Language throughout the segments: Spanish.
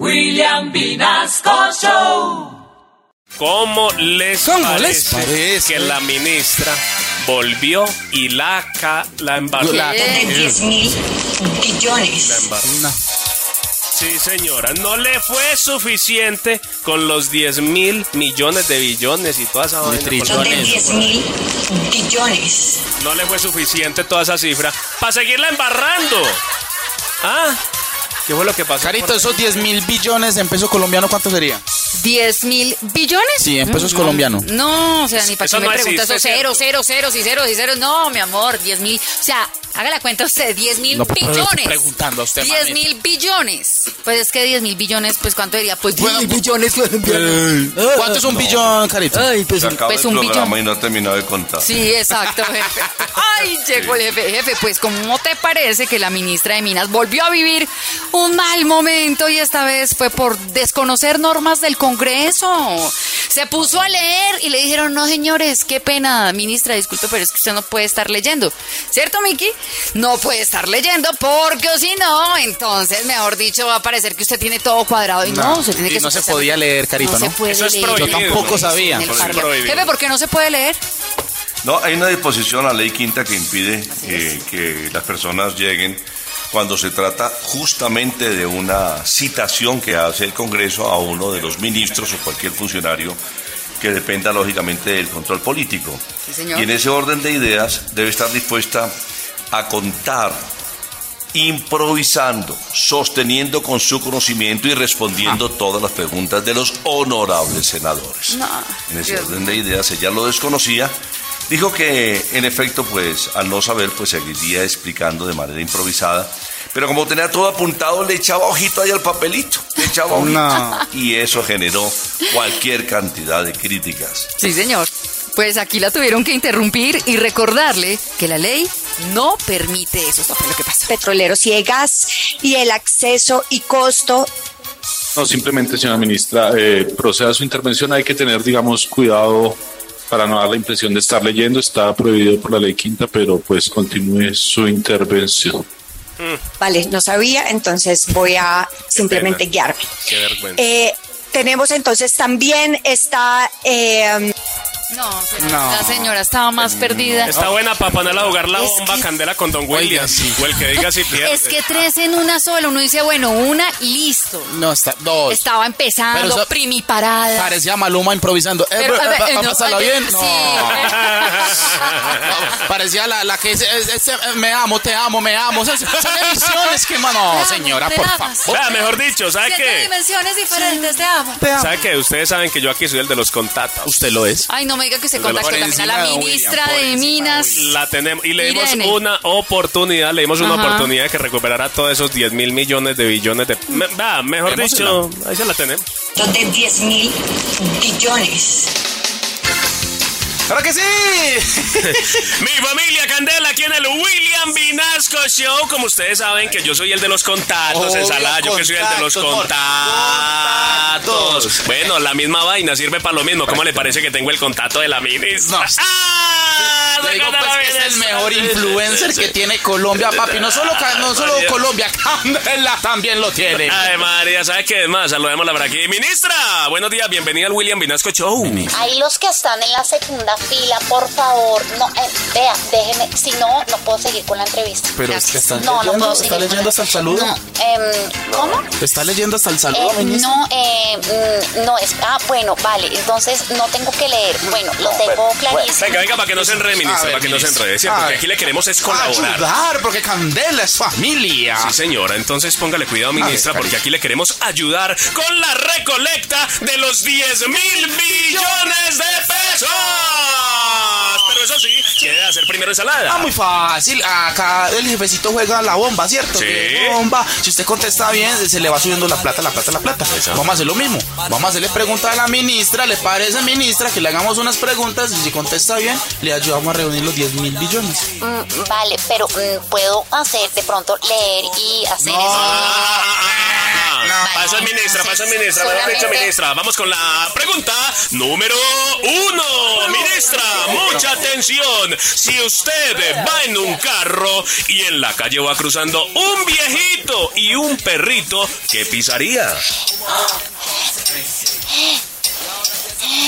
William Vinasco Show. ¿Cómo les, ¿Cómo parece les parece? que la ministra volvió y la, ca- la de 10 mil billones. La embarró. No. Sí, señora, no le fue suficiente con los 10 mil millones de billones y toda esa vaina. trillones. Son de 10 mil billones. No le fue suficiente toda esa cifra para seguirla embarrando. ¿Ah? ¿Qué fue lo que pasó? Carito, esos 10 mil billones en peso colombiano, ¿cuánto sería? 10 mil billones. Sí, en pesos Mm, colombianos. No, o sea, ni para Eso que me no pregunte existe, esos ceros, ceros, ceros y ceros y ceros. No, mi amor, 10 mil. O sea, haga la cuenta usted, 10 mil No, billones. preguntando a usted, 10 mamita. mil billones. Pues es que 10 mil billones, pues ¿cuánto diría? Pues 10 Bueno, mil billones colombianos. ¿Cuánto es un billón, Carito? Ay, pues, Se pues el un billón. y no ha terminado de contar. Sí, exacto, jefe. Ay, llegó el jefe. Jefe, pues ¿cómo te parece que la ministra de Minas volvió a vivir un mal momento y esta vez fue por desconocer normas del Congreso? Se puso a leer y le dijeron, no señores, qué pena, ministra, disculpe, pero es que usted no puede estar leyendo. ¿Cierto, Miki? No puede estar leyendo porque o si no, entonces, mejor dicho, va a parecer que usted tiene todo cuadrado y no, se tiene y que no se podía leer, Carito, ¿no? se puede Eso es leer. prohibido. Yo tampoco sabía. Jefe, ¿por qué no se puede leer? No, hay una disposición, la ley quinta, que impide eh, que las personas lleguen cuando se trata justamente de una citación que hace el Congreso a uno de los ministros o cualquier funcionario que dependa lógicamente del control político. Sí, señor. Y en ese orden de ideas debe estar dispuesta a contar improvisando, sosteniendo con su conocimiento y respondiendo todas las preguntas de los honorables senadores. No, En ese Dios orden de ideas ella lo desconocía. Dijo que en efecto, pues al no saber, pues seguiría explicando de manera improvisada. Pero como tenía todo apuntado, le echaba ojito ahí al papelito. Le echaba ojito. No. Y eso generó cualquier cantidad de críticas. Sí, señor. Pues aquí la tuvieron que interrumpir y recordarle que la ley no permite eso. Esto fue lo que pasó. Petroleros y de gas y el acceso y costo No, simplemente, señora ministra, eh, proceda su intervención. Hay que tener, digamos, cuidado para no dar la impresión de estar leyendo. Está prohibido por la ley quinta, pero pues continúe su intervención. Vale, no sabía, entonces voy a simplemente pena. guiarme. Qué vergüenza. Eh, tenemos entonces también esta... eh, No, pero No. la señora estaba más perdida. Está buena para ponerla a jugar la Es bomba que- candela con Don William. sí. O el que diga si pierde. Es que tres en una sola. Uno dice, bueno, una, listo. No, está. Dos. Estaba empezando, Pero eso- primiparada. Parecía Maluma improvisando. Eh, Pero, bro, a ver, eh, eh, no, pásala ay, bien. sí. No. Parecía la, la que es, es- es- eh, me amo, te amo, me amo. Son, son emisiones que, mano, amo, señora, te por amas. favor. Vea, mejor dicho, ¿sabe Siete qué? dimensiones diferentes, te amo. ¿Sabe qué? Ustedes saben que yo aquí soy el de los contactos. Usted lo es. Ay, no me diga que se contactó también a la de William, ministra de encima de Minas. La tenemos y le dimos Irene. una oportunidad, le dimos una Ajá. oportunidad de que recuperara todos esos 10 mil millones de billones de... Me- vea, mejor dicho, ahí se la tenemos. son de 10 mil billones. ¡Claro que sí! Mi familia Candela aquí en el William Vinasco Show. Como ustedes saben que yo soy el de los contactos, Obvio, ensalada, yo que soy el de los contactos. Bueno, la misma vaina sirve para lo mismo. ¿Cómo le parece que tengo el contacto de la ministra? No. ¡Ah! Digo pues que es el mejor influencer que tiene Colombia, papi. No solo, no solo. Colombia, Candela también lo tiene. Ay, María, ¿sabes qué es más? Saludémosla por aquí. Ministra, buenos días, bienvenida al William Vinasco Show. Ahí los que están en la segunda fila, por favor, no, eh, vea, déjeme, si no, no puedo seguir con la entrevista. Pero Gracias. es que está no, no puedo está seguir con leyendo hasta el saludo. No, em, ¿cómo? ¿Está leyendo hasta el saludo, Eh, ministra? no, eh, mm, no, es, ah, bueno, vale, entonces no tengo que leer, bueno, lo tengo clarísimo. Venga, venga, para que no se enrede, ministra, A ver, para que no se ministra. enrede, Porque ver. aquí le queremos es colaborar. Ayudar, porque Candela es familia. Sí, señora. Entonces póngale cuidado, ministra, ver, porque aquí le queremos ayudar con la recolecta de los 10 mil billones de pesos. Eso sí, quiere hacer primero ensalada. Ah, muy fácil. Acá el jefecito juega la bomba, ¿cierto? Sí. Que Bomba. Si usted contesta bien, se le va subiendo la plata, la plata, la plata. Vamos a hacer lo mismo. Vamos a hacerle pregunta a la ministra. ¿Le parece, ministra, que le hagamos unas preguntas? Y si contesta bien, le ayudamos a reunir los 10 mil billones. Mm, vale, pero mm, puedo hacer de pronto leer y hacer eso. Pasa ministra, pasa ministra, Solamente- ministra. Vamos con la pregunta número uno. Ministra, mucha atención. Si usted va en un carro y en la calle va cruzando un viejito y un perrito, ¿qué pisaría?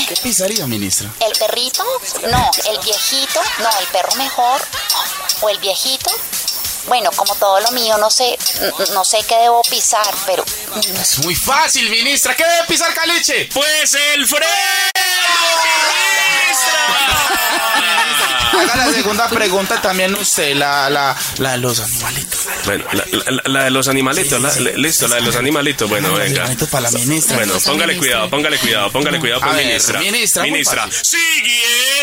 ¿Qué pisaría, ministra? ¿El perrito? No, el viejito. No, el perro mejor. ¿O el viejito? Bueno, como todo lo mío, no sé, no sé qué debo pisar, pero Es muy fácil, ministra. ¿Qué debe pisar caliche? Pues el freno, ministra. Haga la segunda pregunta también usted, la, la, la de los animalitos. Bueno, la, la- la de los animalitos, la- la- listo, la de los animalitos. Bueno, venga. animalitos para la ministra. Bueno, póngale cuidado, póngale cuidado, póngale cuidado, ver, ministra. ministra, muy Ministra. fácil.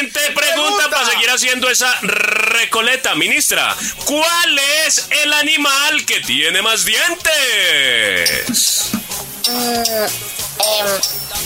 Siguiente pregunta para seguir haciendo esa recoleta. Ministra, ¿cuál es el animal que tiene más dientes? em,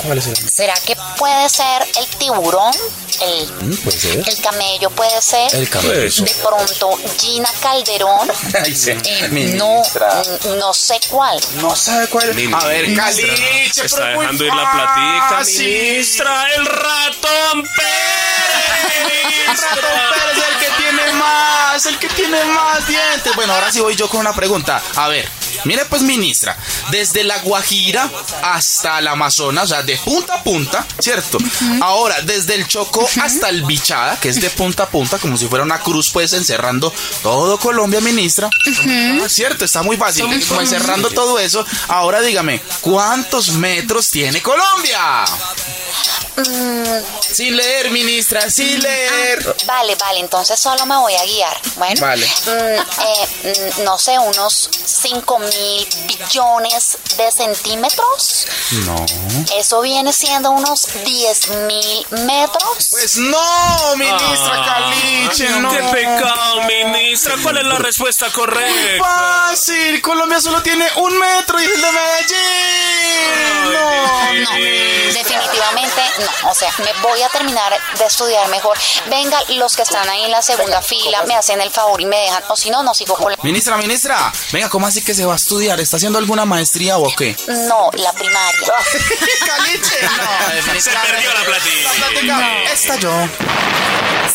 ¿Cuál es el? ¿será que puede ser el tiburón? El, Mm, Puede ser. el camello puede ser. El camello. De pronto, Gina Calderón. Ay, sí. Eh, no, n- no sé cuál. No sabe cuál es. Ministra. A ver, caliche, Está pero dejando ir la platica, ministra. El ratón Pérez, Ratón ministra. Pérez es el que tiene más, el que tiene más dientes. Bueno, ahora sí voy yo con una pregunta. A ver, mire pues, ministra, desde la Guajira hasta el Amazonas, o sea, de punta a punta, ¿cierto? Ahora, desde el Chocó hasta el Bichada, que es de punta a punta, como si fuera una cruz, pues encerrando todo Colombia, ministra. Ah, Cierto, está muy fácil. Como encerrando todo eso. Ahora dígame, ¿cuántos metros tiene Colombia? Sin leer, ministra, sin leer. Vale, vale, entonces solo me voy a guiar. Bueno, Vale. mm, eh, mm, no sé, unos 5 mil billones de centímetros. No. Eso viene siendo unos 10 mil metros. Pues no, ministra Caliche, no. Qué pecado, ministra. ¿Cuál es la respuesta correcta? Fácil, Colombia solo tiene un metro y es el de Medellín. No, No, definitivamente no. O sea, me voy a terminar de estudiar mejor. Venga, los que están ahí en la segunda fila, me hacen el favor y me dejan. O si no, no sigo con la... Ministra, ministra, venga, ¿cómo así que se va a estudiar? ¿Está haciendo alguna maestría o qué? No, la primaria. Caliche, no, Se perdió la yo.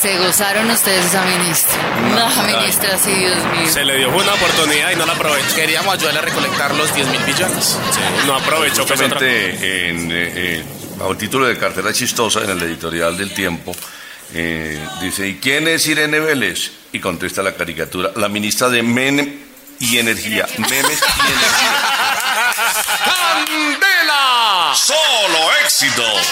Se gozaron ustedes esa ministra. No, ministra, sí, Dios mío. Se le dio una oportunidad y no la aprovechó. Queríamos ayudarle a recolectar los 10 mil billones. Sí, no aprovechó. Pues, otra- Justamente en, eh, eh, bajo el título de Cartera Chistosa, en el editorial del Tiempo, eh, dice, ¿y quién es Irene Vélez? Y contesta la caricatura, la ministra de Menem y Energía. Memes y Energía. ¡Candela! ¡Solo éxitos!